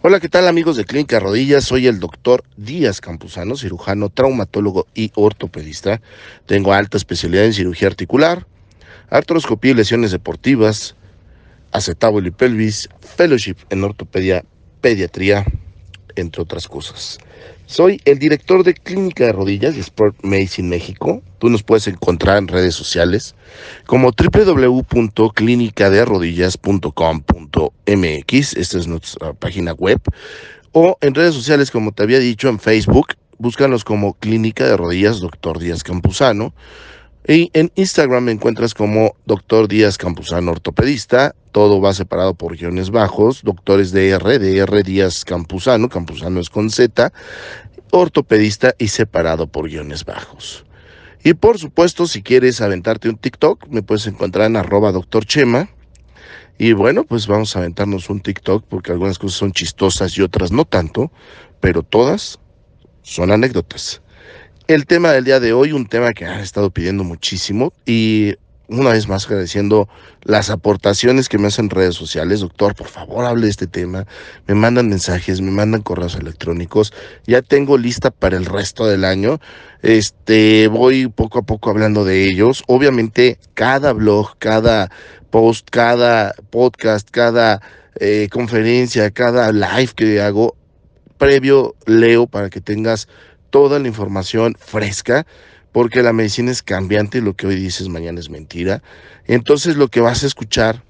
Hola, ¿qué tal amigos de Clínica Rodillas? Soy el doctor Díaz Campuzano, cirujano, traumatólogo y ortopedista. Tengo alta especialidad en cirugía articular, artroscopía y lesiones deportivas, acetábulo y pelvis, fellowship en ortopedia, pediatría, entre otras cosas. Soy el director de Clínica de Rodillas y Sport Medicine México. Tú nos puedes encontrar en redes sociales como www.clinicadearrodillas.com.mx. Esta es nuestra página web. O en redes sociales, como te había dicho, en Facebook. Búscanos como Clínica de Rodillas Doctor Díaz Campuzano. Y en Instagram me encuentras como Doctor Díaz Campuzano Ortopedista. Todo va separado por guiones bajos. Doctores DR, DR Díaz Campuzano. Campuzano es con Z. Ortopedista y separado por guiones bajos. Y por supuesto, si quieres aventarte un TikTok, me puedes encontrar en arroba doctor Chema. Y bueno, pues vamos a aventarnos un TikTok porque algunas cosas son chistosas y otras no tanto, pero todas son anécdotas el tema del día de hoy, un tema que han estado pidiendo muchísimo y una vez más agradeciendo las aportaciones que me hacen redes sociales. Doctor, por favor, hable de este tema. Me mandan mensajes, me mandan correos electrónicos. Ya tengo lista para el resto del año. Este, voy poco a poco hablando de ellos. Obviamente, cada blog, cada post, cada podcast, cada eh, conferencia, cada live que hago, previo leo para que tengas toda la información fresca, porque la medicina es cambiante y lo que hoy dices mañana es mentira. Entonces lo que vas a escuchar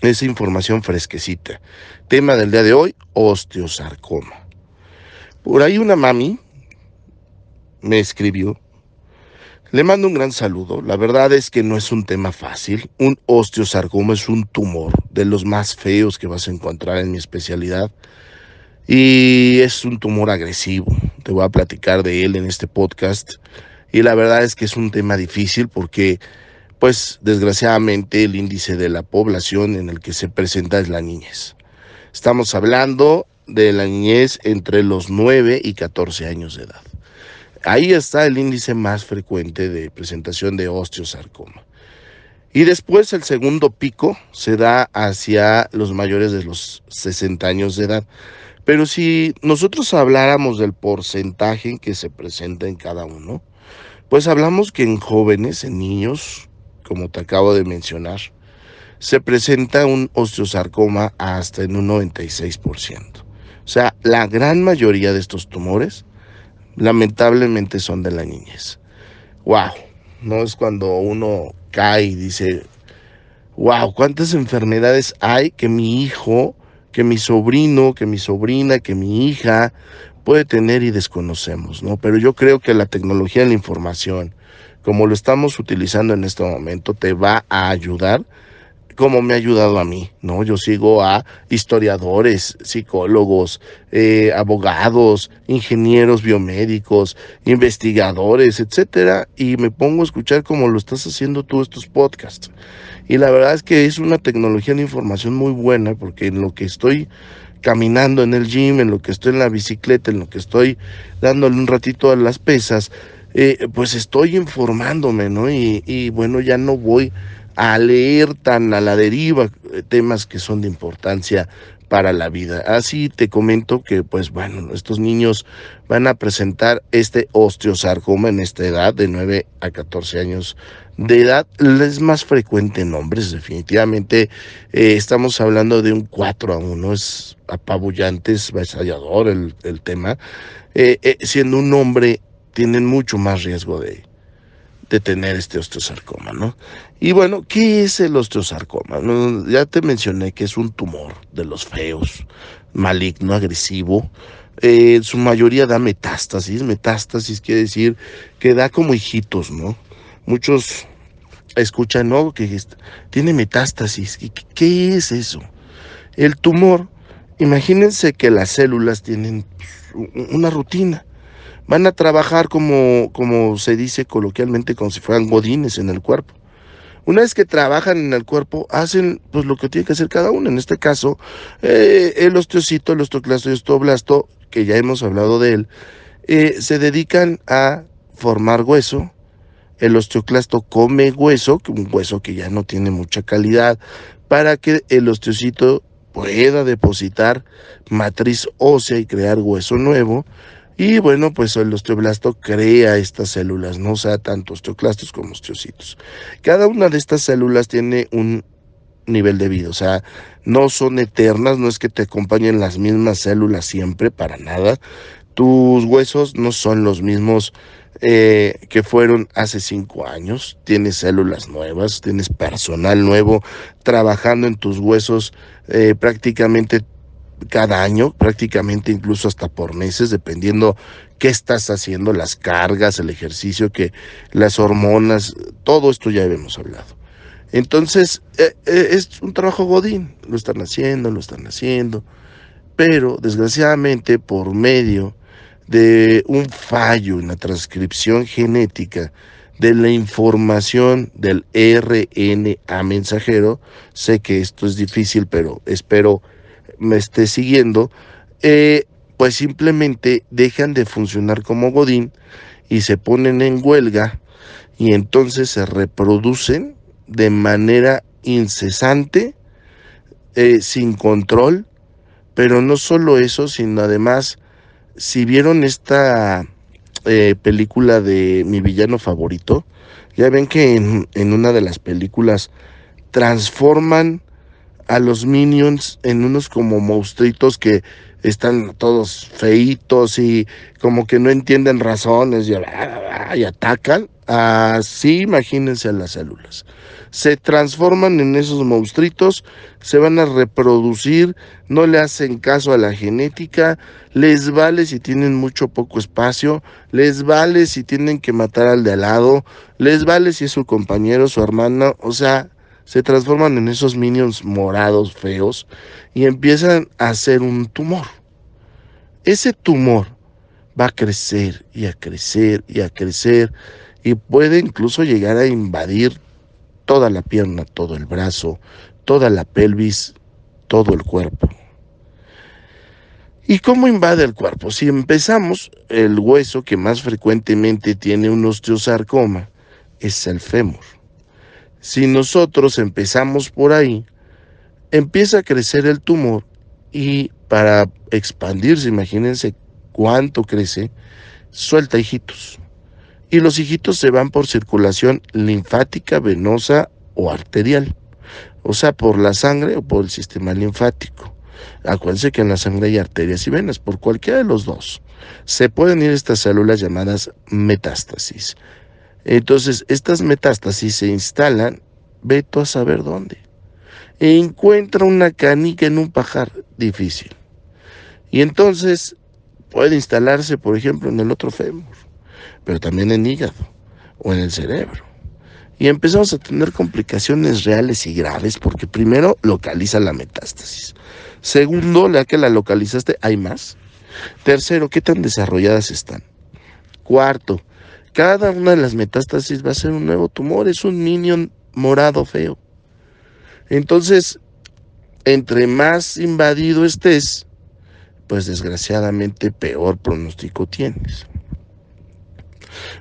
es información fresquecita. Tema del día de hoy, osteosarcoma. Por ahí una mami me escribió. Le mando un gran saludo. La verdad es que no es un tema fácil. Un osteosarcoma es un tumor de los más feos que vas a encontrar en mi especialidad y es un tumor agresivo. Te voy a platicar de él en este podcast y la verdad es que es un tema difícil porque pues desgraciadamente el índice de la población en el que se presenta es la niñez. Estamos hablando de la niñez entre los 9 y 14 años de edad. Ahí está el índice más frecuente de presentación de osteosarcoma. Y después el segundo pico se da hacia los mayores de los 60 años de edad. Pero si nosotros habláramos del porcentaje en que se presenta en cada uno, pues hablamos que en jóvenes, en niños, como te acabo de mencionar, se presenta un osteosarcoma hasta en un 96%. O sea, la gran mayoría de estos tumores lamentablemente son de la niñez. ¡Wow! No es cuando uno cae y dice, wow, ¿cuántas enfermedades hay que mi hijo que mi sobrino, que mi sobrina, que mi hija puede tener y desconocemos, ¿no? Pero yo creo que la tecnología de la información, como lo estamos utilizando en este momento, te va a ayudar como me ha ayudado a mí, ¿no? Yo sigo a historiadores, psicólogos, eh, abogados, ingenieros biomédicos, investigadores, etcétera, y me pongo a escuchar como lo estás haciendo tú estos podcasts. Y la verdad es que es una tecnología de información muy buena porque en lo que estoy caminando en el gym, en lo que estoy en la bicicleta, en lo que estoy dándole un ratito a las pesas, eh, pues estoy informándome, ¿no? Y, y bueno, ya no voy a leer tan a la deriva eh, temas que son de importancia para la vida. Así te comento que, pues bueno, estos niños van a presentar este osteosarcoma en esta edad de 9 a 14 años de edad. Es más frecuente en hombres, definitivamente. Eh, estamos hablando de un 4 a 1, es apabullante, es vasallador el, tema. Eh, siendo un hombre, tienen mucho más riesgo de, de tener este osteosarcoma, ¿no? Y bueno, ¿qué es el osteosarcoma? Ya te mencioné que es un tumor de los feos, maligno, agresivo. Eh, su mayoría da metástasis. Metástasis quiere decir que da como hijitos, ¿no? Muchos escuchan, ¿no? Que tiene metástasis. ¿Qué es eso? El tumor, imagínense que las células tienen una rutina van a trabajar como, como se dice coloquialmente, como si fueran godines en el cuerpo. Una vez que trabajan en el cuerpo, hacen pues lo que tiene que hacer cada uno. En este caso, eh, el osteocito, el osteoclasto y el osteoblasto, que ya hemos hablado de él, eh, se dedican a formar hueso el osteoclasto come hueso, un hueso que ya no tiene mucha calidad, para que el osteocito pueda depositar matriz ósea y crear hueso nuevo. Y bueno, pues el osteoblasto crea estas células, no sea tanto osteoclastos como osteocitos. Cada una de estas células tiene un nivel de vida, o sea, no son eternas, no es que te acompañen las mismas células siempre, para nada. Tus huesos no son los mismos eh, que fueron hace cinco años. Tienes células nuevas, tienes personal nuevo trabajando en tus huesos eh, prácticamente cada año, prácticamente incluso hasta por meses, dependiendo qué estás haciendo, las cargas, el ejercicio, que las hormonas, todo esto ya habíamos hablado. Entonces, eh, es un trabajo godín, lo están haciendo, lo están haciendo, pero desgraciadamente por medio de un fallo en la transcripción genética de la información del RNA mensajero, sé que esto es difícil, pero espero me esté siguiendo, eh, pues simplemente dejan de funcionar como Godín y se ponen en huelga y entonces se reproducen de manera incesante, eh, sin control, pero no solo eso, sino además si vieron esta eh, película de mi villano favorito, ya ven que en, en, una de las películas transforman a los minions en unos como monstruitos que están todos feitos y como que no entienden razones y, atacan. Así imagínense a las células se transforman en esos monstruitos, se van a reproducir, no le hacen caso a la genética, les vale si tienen mucho poco espacio, les vale si tienen que matar al de al lado, les vale si es su compañero, su hermano, o sea, se transforman en esos minions morados feos y empiezan a hacer un tumor. Ese tumor va a crecer y a crecer y a crecer y puede incluso llegar a invadir toda la pierna, todo el brazo, toda la pelvis, todo el cuerpo. ¿Y cómo invade el cuerpo? Si empezamos, el hueso que más frecuentemente tiene un osteosarcoma es el fémur. Si nosotros empezamos por ahí, empieza a crecer el tumor y para expandirse, imagínense cuánto crece, suelta hijitos y los hijitos se van por circulación linfática, venosa o arterial, o sea, por la sangre o por el sistema linfático. Acuérdense que en la sangre hay arterias y venas, por cualquiera de los dos. Se pueden ir estas células llamadas metástasis. Entonces, estas metástasis se instalan, veto a saber dónde. E encuentra una canica en un pajar difícil. Y entonces puede instalarse, por ejemplo, en el otro fémur pero también en hígado o en el cerebro. Y empezamos a tener complicaciones reales y graves porque primero localiza la metástasis. Segundo, la que la localizaste, hay más. Tercero, ¿qué tan desarrolladas están? Cuarto, cada una de las metástasis va a ser un nuevo tumor, es un minion morado feo. Entonces, entre más invadido estés, pues desgraciadamente peor pronóstico tienes.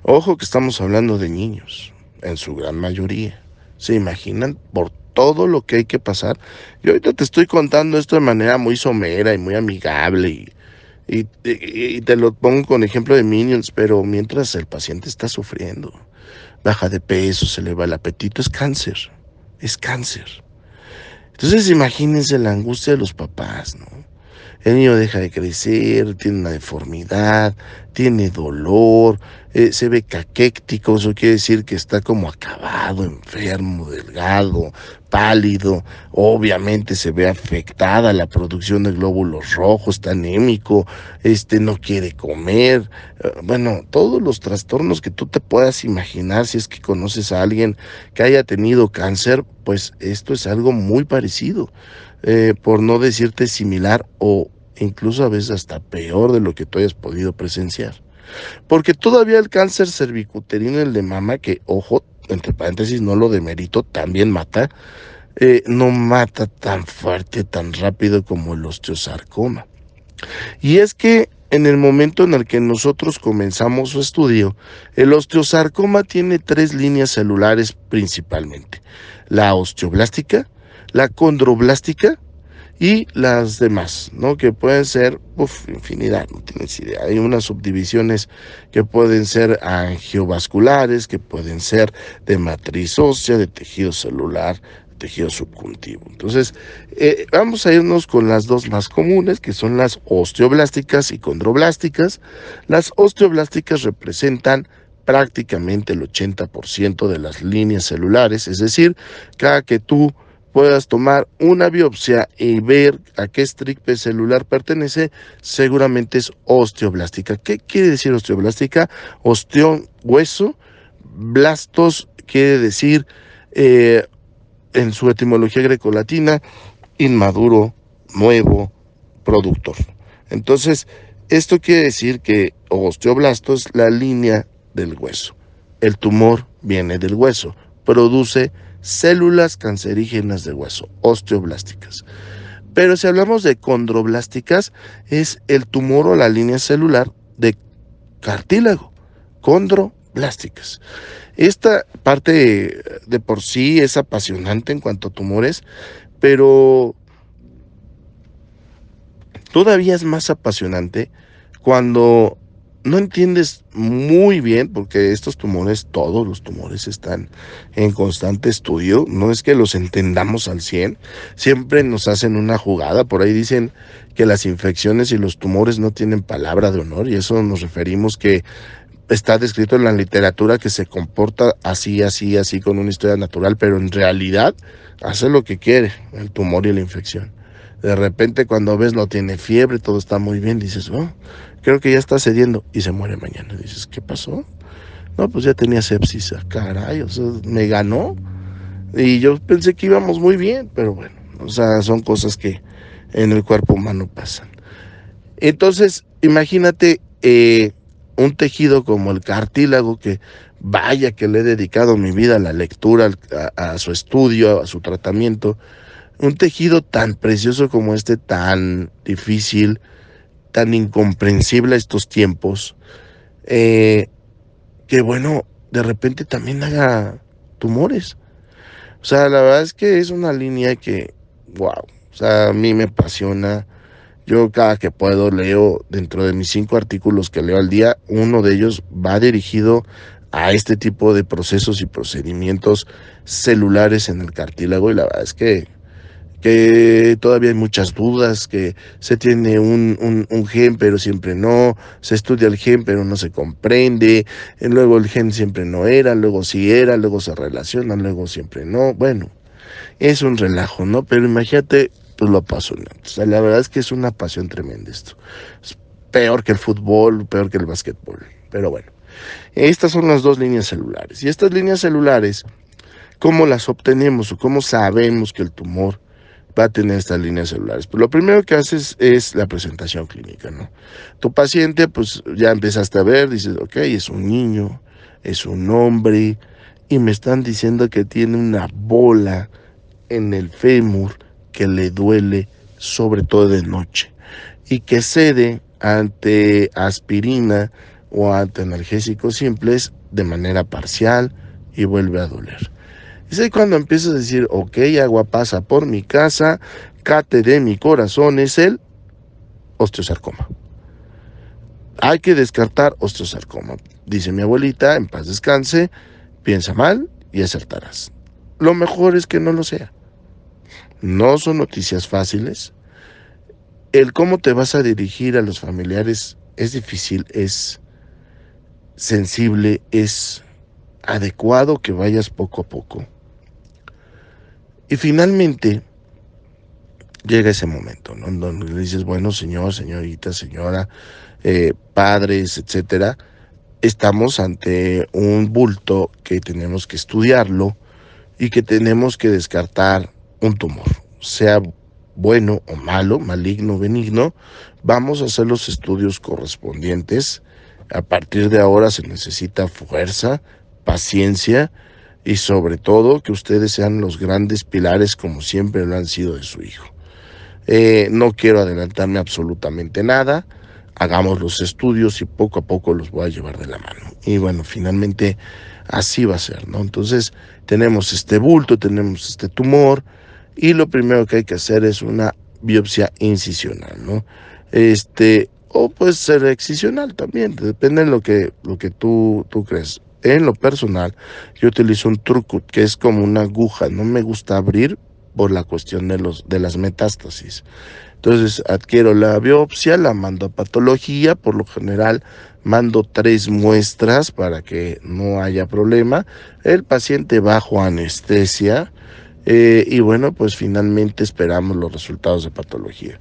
Ojo que estamos hablando de niños, en su gran mayoría. ¿Se imaginan por todo lo que hay que pasar? Yo ahorita te estoy contando esto de manera muy somera y muy amigable y, te lo pongo con ejemplo de Minions, pero mientras el paciente está sufriendo, baja de peso, se le va el apetito, es cáncer, es cáncer. Entonces imagínense la angustia de los papás, ¿no? El niño deja de crecer, tiene una deformidad, tiene dolor, eh, se ve caquéctico, eso quiere decir que está como acabado, enfermo, delgado, pálido, obviamente se ve afectada la producción de glóbulos rojos, está anémico, este no quiere comer, eh, bueno, todos los trastornos que tú te puedas imaginar si es que conoces a alguien que haya tenido cáncer, pues esto es algo muy parecido, eh, por no decirte similar o incluso a veces hasta peor de lo que tú hayas podido presenciar. Porque todavía el cáncer cervicuterino, el de mama, que ojo, entre paréntesis, no lo demerito, también mata, eh, no mata tan fuerte, tan rápido como el osteosarcoma. Y es que en el momento en el que nosotros comenzamos su estudio, el osteosarcoma tiene tres líneas celulares principalmente. La osteoblástica, la condroblástica y las demás, ¿no? Que pueden ser, uf, infinidad, no tienes idea. Hay unas subdivisiones que pueden ser angiovasculares, que pueden ser de matriz ósea, de tejido celular, tejido subjuntivo. Entonces, eh, vamos a irnos con las dos más comunes, que son las osteoblásticas y condroblásticas. Las osteoblásticas representan prácticamente el 80% de las líneas celulares, es decir, cada que tú puedas tomar una biopsia y ver a qué estripe celular pertenece, seguramente es osteoblástica. ¿Qué quiere decir osteoblástica? Osteón, hueso, blastos quiere decir eh, en su etimología grecolatina, inmaduro, nuevo, productor. Entonces, esto quiere decir que osteoblasto es la línea del hueso. El tumor viene del hueso, produce células cancerígenas del hueso, osteoblásticas. Pero si hablamos de condroblásticas, es el tumor o la línea celular de cartílago, condroblásticas. Esta parte de por sí es apasionante en cuanto a tumores, pero todavía es más apasionante cuando no entiendes muy bien, porque estos tumores, todos los tumores están en constante estudio, no es que los entendamos al 100, siempre nos hacen una jugada, por ahí dicen que las infecciones y los tumores no tienen palabra de honor, y eso nos referimos que está descrito en la literatura que se comporta así, así, así con una historia natural, pero en realidad hace lo que quiere, el tumor y la infección. De repente cuando ves no tiene fiebre, todo está muy bien, dices, oh, creo que ya está cediendo y se muere mañana. Dices, ¿qué pasó? No, pues ya tenía sepsis, ah, caray, o sea, me ganó. Y yo pensé que íbamos muy bien, pero bueno, o sea, son cosas que en el cuerpo humano pasan. Entonces, imagínate, eh, un tejido como el cartílago, que vaya que le he dedicado mi vida a la lectura, a, su estudio, a su tratamiento, un tejido tan precioso como este, tan difícil, tan incomprensible a estos tiempos, eh, que bueno, de repente también haga tumores. O sea, la verdad es que es una línea que, wow, o sea, a mí me apasiona yo cada que puedo leo dentro de mis cinco artículos que leo al día, uno de ellos va dirigido a este tipo de procesos y procedimientos celulares en el cartílago y la verdad es que, que todavía hay muchas dudas, que se tiene un, gen pero siempre no, se estudia el gen pero no se comprende, luego el gen siempre no era, luego sí era, luego se relaciona, luego siempre no, bueno, es un relajo, ¿no? Pero imagínate pues lo apasionante. La verdad es que es una pasión tremenda esto. Es peor que el fútbol, peor que el básquetbol. Pero bueno, estas son las dos líneas celulares. Y estas líneas celulares, ¿cómo las obtenemos o cómo sabemos que el tumor va a tener estas líneas celulares? Pues lo primero que haces es la presentación clínica, ¿no? Tu paciente, pues ya empezaste a ver, dices, ok, es un niño, es un hombre, y me están diciendo que tiene una bola en el fémur que le duele sobre todo de noche y que cede ante aspirina o ante analgésicos simples de manera parcial y vuelve a doler. Es ahí cuando empiezas a decir, ok, agua pasa por mi casa, cate de mi corazón es el osteosarcoma. Hay que descartar osteosarcoma. Dice mi abuelita, en paz descanse, piensa mal y acertarás. Lo mejor es que no lo sea. No son noticias fáciles. El cómo te vas a dirigir a los familiares es difícil, es sensible, es adecuado que vayas poco a poco. Y finalmente llega ese momento, ¿no? Donde le dices, bueno, señor, señorita, señora, eh, padres, etcétera, estamos ante un bulto que tenemos que estudiarlo y que tenemos que descartar un tumor, sea bueno o malo, maligno o benigno, vamos a hacer los estudios correspondientes. A partir de ahora se necesita fuerza, paciencia y sobre todo que ustedes sean los grandes pilares como siempre lo han sido de su hijo. Eh, no quiero adelantarme absolutamente nada. hagamos los estudios y poco a poco los voy a llevar de la mano. Y bueno, finalmente así va a ser, ¿no? Entonces tenemos este bulto, tenemos este tumor y lo primero que hay que hacer es una biopsia incisional, ¿no? Este, o puede ser excisional también, depende de lo que, lo que tú, tú crees. En lo personal, yo utilizo un trucut, que es como una aguja, no me gusta abrir por la cuestión de, los, de las metástasis. Entonces adquiero la biopsia, la mando a patología, por lo general mando tres muestras para que no haya problema. El paciente bajo anestesia eh, y bueno, pues finalmente esperamos los resultados de patología.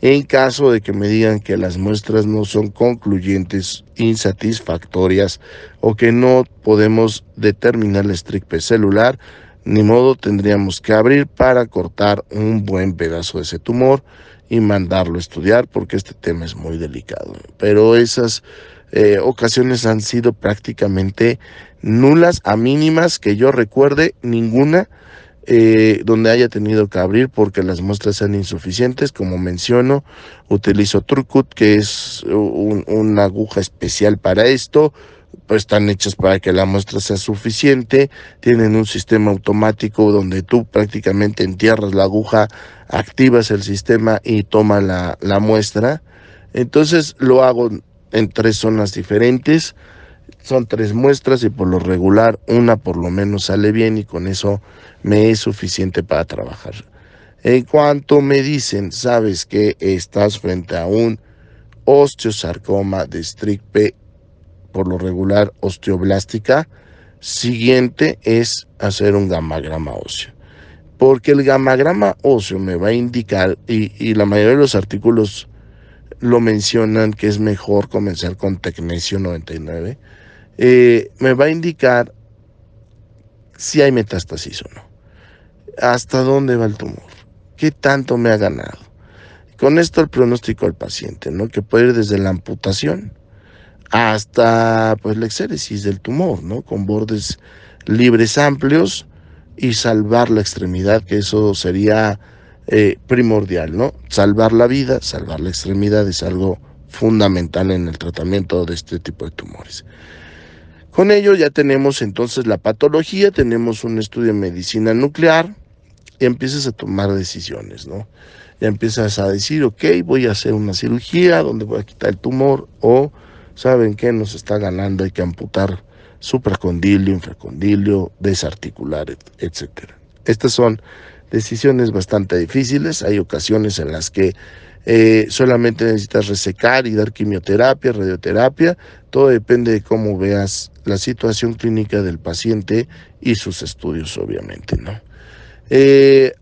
En caso de que me digan que las muestras no son concluyentes, insatisfactorias o que no podemos determinar la estricpe celular, ni modo tendríamos que abrir para cortar un buen pedazo de ese tumor y mandarlo a estudiar porque este tema es muy delicado. Pero esas eh, ocasiones han sido prácticamente nulas a mínimas que yo recuerde ninguna eh, donde haya tenido que abrir porque las muestras sean insuficientes. Como menciono, utilizo Trucut, que es una aguja especial para esto. Pues están hechas para que la muestra sea suficiente. Tienen un sistema automático donde tú prácticamente entierras la aguja, activas el sistema y toma la, la muestra. Entonces lo hago en tres zonas diferentes. Son tres muestras y por lo regular una por lo menos sale bien y con eso me es suficiente para trabajar. En cuanto me dicen, sabes que estás frente a un osteosarcoma de stricpe, por lo regular osteoblástica, siguiente es hacer un gamagrama óseo. Porque el gamagrama óseo me va a indicar, y, y la mayoría de los artículos lo mencionan que es mejor comenzar con Tecnesio 99, eh, me va a indicar si hay metástasis o no. Hasta dónde va el tumor. ¿Qué tanto me ha ganado? Con esto el pronóstico al paciente, ¿no? Que puede ir desde la amputación hasta pues la exéresis del tumor, ¿no? Con bordes libres amplios y salvar la extremidad, que eso sería eh, primordial, ¿no? Salvar la vida, salvar la extremidad es algo fundamental en el tratamiento de este tipo de tumores. Con ello ya tenemos entonces la patología, tenemos un estudio de medicina nuclear y empiezas a tomar decisiones, ¿no? Ya empiezas a decir, ok, voy a hacer una cirugía donde voy a quitar el tumor o, ¿saben qué? Nos está ganando, hay que amputar supracondilio, infracondilio, desarticular, etc. Estas son decisiones bastante difíciles. Hay ocasiones en las que eh, solamente necesitas resecar y dar quimioterapia, radioterapia. Todo depende de cómo veas la situación clínica del paciente y sus estudios, obviamente, ¿no? Eh,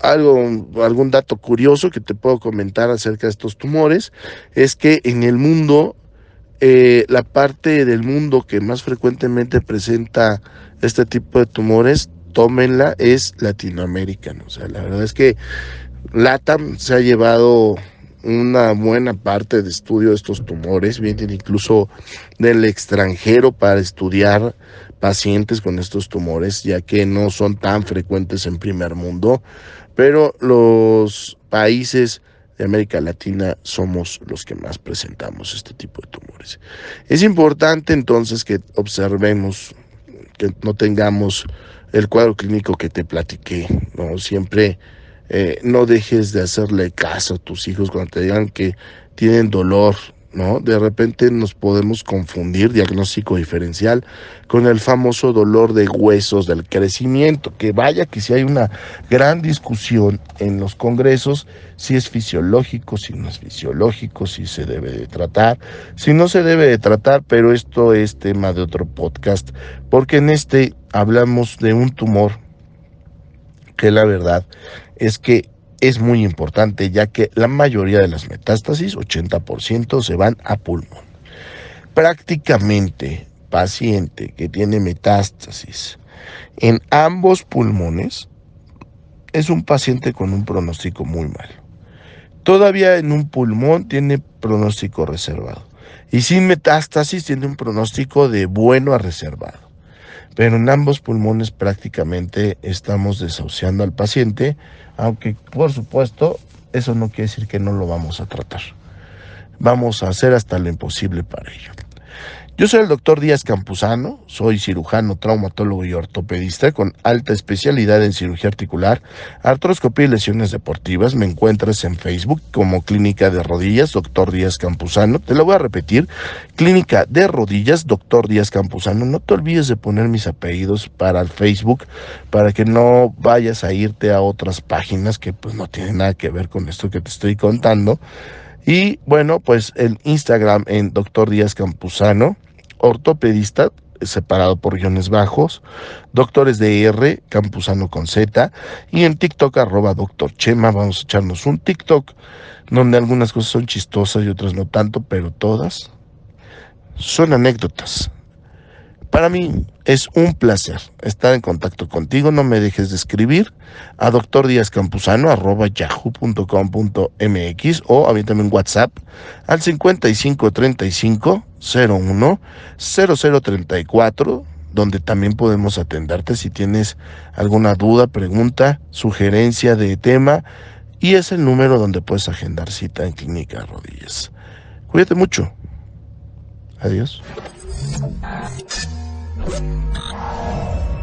algo, algún dato curioso que te puedo comentar acerca de estos tumores es que en el mundo, eh, la parte del mundo que más frecuentemente presenta este tipo de tumores tómenla, es latinoamericano. O sea, la verdad es que LATAM se ha llevado una buena parte de estudio de estos tumores, vienen incluso del extranjero para estudiar pacientes con estos tumores, ya que no son tan frecuentes en primer mundo, pero los países de América Latina somos los que más presentamos este tipo de tumores. Es importante entonces que observemos, que no tengamos el cuadro clínico que te platiqué, ¿no? Siempre eh, no dejes de hacerle caso a tus hijos cuando te digan que tienen dolor, ¿no? De repente nos podemos confundir diagnóstico diferencial con el famoso dolor de huesos del crecimiento, que vaya que si hay una gran discusión en los congresos si es fisiológico, si no es fisiológico, si se debe de tratar, si no se debe de tratar, pero esto es tema de otro podcast, porque en este hablamos de un tumor que la verdad es que es muy importante ya que la mayoría de las metástasis, 80%, se van a pulmón. Prácticamente paciente que tiene metástasis en ambos pulmones es un paciente con un pronóstico muy malo. Todavía en un pulmón tiene pronóstico reservado y sin metástasis tiene un pronóstico de bueno a reservado pero en ambos pulmones prácticamente estamos desahuciando al paciente, aunque por supuesto eso no quiere decir que no lo vamos a tratar. vamos a hacer hasta lo imposible para ello. Yo soy el doctor Díaz Campuzano, soy cirujano, traumatólogo y ortopedista con alta especialidad en cirugía articular, artroscopía y lesiones deportivas. Me encuentras en Facebook como Clínica de Rodillas, doctor Díaz Campuzano. Te lo voy a repetir, Clínica de Rodillas, doctor Díaz Campuzano. No te olvides de poner mis apellidos para el Facebook, para que no vayas a irte a otras páginas que pues no tienen nada que ver con esto que te estoy contando. Y bueno, pues el Instagram en doctor Díaz Campuzano ortopedista, separado por guiones bajos, doctores de R, Campusano con Z, y en TikTok arroba doctor Chema, vamos a echarnos un TikTok donde algunas cosas son chistosas y otras no tanto, pero todas son anécdotas. Para mí es un placer estar en contacto contigo. No me dejes de escribir a doctor Campuzano yahoo.com.mx o a mí también WhatsApp al 5535 01 0034 donde también podemos atenderte si tienes alguna duda, pregunta, sugerencia de tema y es el número donde puedes agendar cita en Clínica Rodillas. Cuídate mucho. Adiós. Thank you.